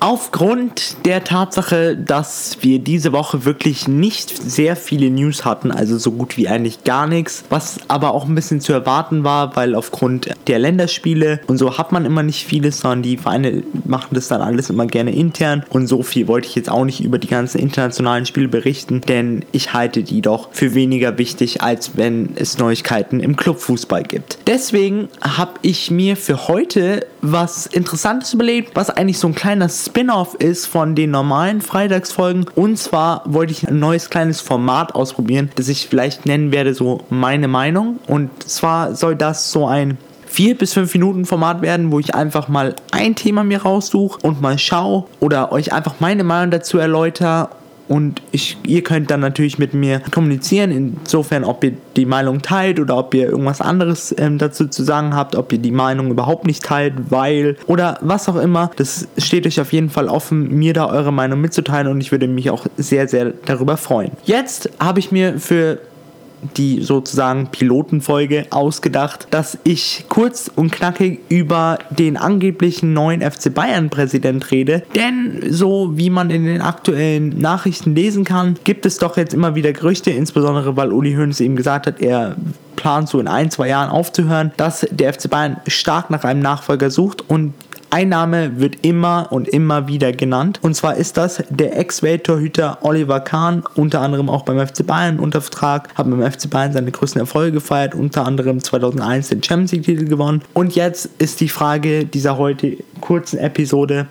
Aufgrund der Tatsache, dass wir diese Woche wirklich nicht sehr viele News hatten, also so gut wie eigentlich gar nichts, was aber auch ein bisschen zu erwarten war, weil aufgrund der Länderspiele und so hat man immer nicht vieles, sondern die Vereine machen das dann alles immer gerne intern und so viel wollte ich jetzt auch nicht über die ganzen internationalen Spiele berichten, denn ich halte die doch für weniger wichtig, als wenn es Neuigkeiten im Clubfußball gibt. Deswegen habe ich mir für heute was Interessantes überlegt, was eigentlich so ein kleiner Spin-off ist von den normalen Freitagsfolgen. Und zwar wollte ich ein neues kleines Format ausprobieren, das ich vielleicht nennen werde, so meine Meinung. Und zwar soll das so ein 4 bis 5 Minuten Format werden, wo ich einfach mal ein Thema mir raussuche und mal schaue oder euch einfach meine Meinung dazu erläutere und ich, ihr könnt dann natürlich mit mir kommunizieren, insofern, ob ihr die Meinung teilt oder ob ihr irgendwas anderes ähm, dazu zu sagen habt, ob ihr die Meinung überhaupt nicht teilt, weil oder was auch immer. Das steht euch auf jeden Fall offen, mir da eure Meinung mitzuteilen und ich würde mich auch sehr, sehr darüber freuen. Jetzt habe ich mir für die sozusagen Pilotenfolge ausgedacht, dass ich kurz und knackig über den angeblichen neuen FC Bayern Präsident rede. Denn so wie man in den aktuellen Nachrichten lesen kann, gibt es doch jetzt immer wieder Gerüchte, insbesondere weil Uli Hoeneß eben gesagt hat, er plant so in ein, zwei Jahren aufzuhören, dass der FC Bayern stark nach einem Nachfolger sucht und ein Name wird immer und immer wieder genannt. Und zwar ist das der Ex-Welttorhüter Oliver Kahn, unter anderem auch beim FC Bayern unter Vertrag, hat beim FC Bayern seine größten Erfolge gefeiert, unter anderem 2001 den Champions League-Titel gewonnen. Und jetzt ist die Frage dieser heute kurzen Episode,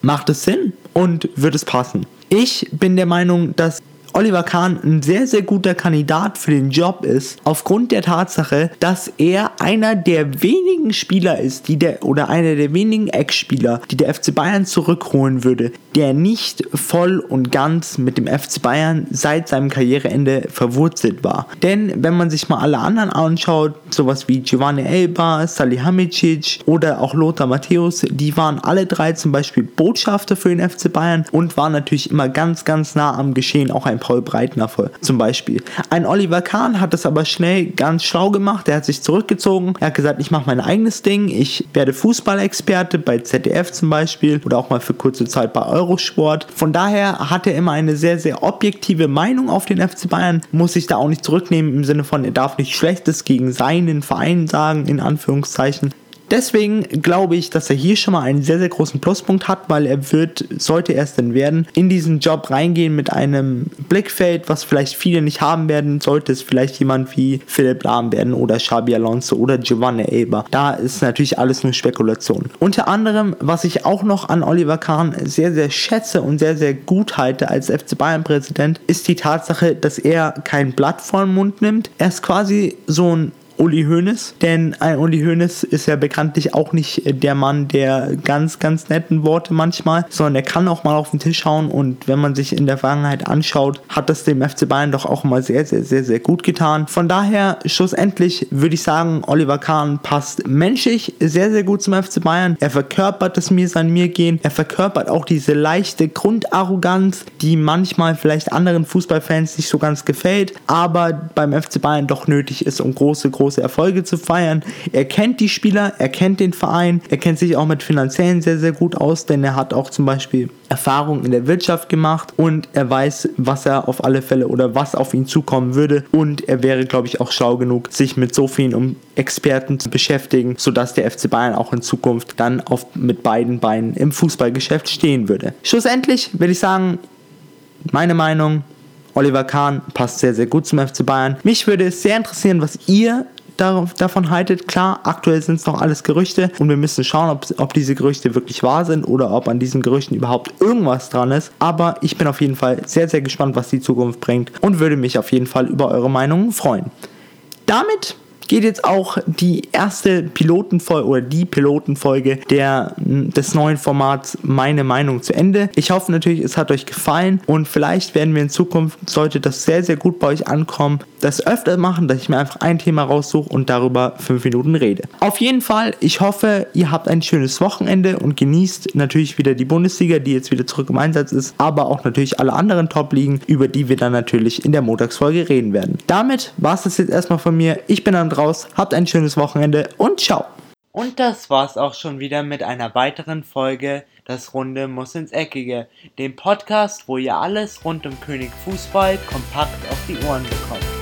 macht es Sinn und wird es passen? Ich bin der Meinung, dass Oliver Kahn ein sehr, sehr guter Kandidat für den Job ist, aufgrund der Tatsache, dass er einer der wenigen Spieler ist, die der oder einer der wenigen Ex-Spieler, die der FC Bayern zurückholen würde, der nicht voll und ganz mit dem FC Bayern seit seinem Karriereende verwurzelt war. Denn wenn man sich mal alle anderen anschaut, sowas wie Giovanni Elba, Salihamidzic oder auch Lothar Matthäus, die waren alle drei zum Beispiel Botschafter für den FC Bayern und waren natürlich immer ganz, ganz nah am Geschehen, auch ein Paul Breitner zum Beispiel. Ein Oliver Kahn hat es aber schnell ganz schlau gemacht. Er hat sich zurückgezogen. Er hat gesagt, ich mache mein eigenes Ding. Ich werde Fußballexperte bei ZDF zum Beispiel oder auch mal für kurze Zeit bei Eurosport. Von daher hat er immer eine sehr, sehr objektive Meinung auf den FC Bayern. Muss sich da auch nicht zurücknehmen im Sinne von, er darf nicht Schlechtes gegen seinen Verein sagen, in Anführungszeichen. Deswegen glaube ich, dass er hier schon mal einen sehr, sehr großen Pluspunkt hat, weil er wird, sollte er es denn werden, in diesen Job reingehen mit einem Blickfeld, was vielleicht viele nicht haben werden, sollte es vielleicht jemand wie Philipp Lahm werden oder Xabi Alonso oder Giovanni Eber. Da ist natürlich alles nur Spekulation. Unter anderem, was ich auch noch an Oliver Kahn sehr, sehr schätze und sehr, sehr gut halte als FC Bayern Präsident, ist die Tatsache, dass er kein Blatt vor den Mund nimmt. Er ist quasi so ein Uli Hoeneß, denn ein Uli Hoeneß ist ja bekanntlich auch nicht der Mann der ganz, ganz netten Worte manchmal, sondern er kann auch mal auf den Tisch hauen und wenn man sich in der Vergangenheit anschaut, hat das dem FC Bayern doch auch mal sehr, sehr, sehr, sehr gut getan. Von daher, schlussendlich würde ich sagen, Oliver Kahn passt menschlich sehr, sehr gut zum FC Bayern. Er verkörpert das Mir sein Mir gehen. Er verkörpert auch diese leichte Grundarroganz, die manchmal vielleicht anderen Fußballfans nicht so ganz gefällt, aber beim FC Bayern doch nötig ist, um große, große große Erfolge zu feiern. Er kennt die Spieler, er kennt den Verein, er kennt sich auch mit Finanziellen sehr, sehr gut aus, denn er hat auch zum Beispiel Erfahrung in der Wirtschaft gemacht und er weiß, was er auf alle Fälle oder was auf ihn zukommen würde und er wäre, glaube ich, auch schlau genug, sich mit so vielen Experten zu beschäftigen, sodass der FC Bayern auch in Zukunft dann auf, mit beiden Beinen im Fußballgeschäft stehen würde. Schlussendlich würde ich sagen, meine Meinung, Oliver Kahn passt sehr, sehr gut zum FC Bayern. Mich würde es sehr interessieren, was ihr davon haltet. Klar, aktuell sind es noch alles Gerüchte und wir müssen schauen, ob, ob diese Gerüchte wirklich wahr sind oder ob an diesen Gerüchten überhaupt irgendwas dran ist. Aber ich bin auf jeden Fall sehr, sehr gespannt, was die Zukunft bringt und würde mich auf jeden Fall über eure Meinungen freuen. Damit geht jetzt auch die erste Pilotenfolge oder die Pilotenfolge der, des neuen Formats Meine Meinung zu Ende. Ich hoffe natürlich, es hat euch gefallen und vielleicht werden wir in Zukunft, sollte das sehr, sehr gut bei euch ankommen, das öfter machen, dass ich mir einfach ein Thema raussuche und darüber fünf Minuten rede. Auf jeden Fall, ich hoffe, ihr habt ein schönes Wochenende und genießt natürlich wieder die Bundesliga, die jetzt wieder zurück im Einsatz ist, aber auch natürlich alle anderen Top-Ligen, über die wir dann natürlich in der Montagsfolge reden werden. Damit war es das jetzt erstmal von mir. Ich bin raus, habt ein schönes Wochenende und ciao. Und das war's auch schon wieder mit einer weiteren Folge Das Runde muss ins Eckige, dem Podcast, wo ihr alles rund um König Fußball kompakt auf die Ohren bekommt.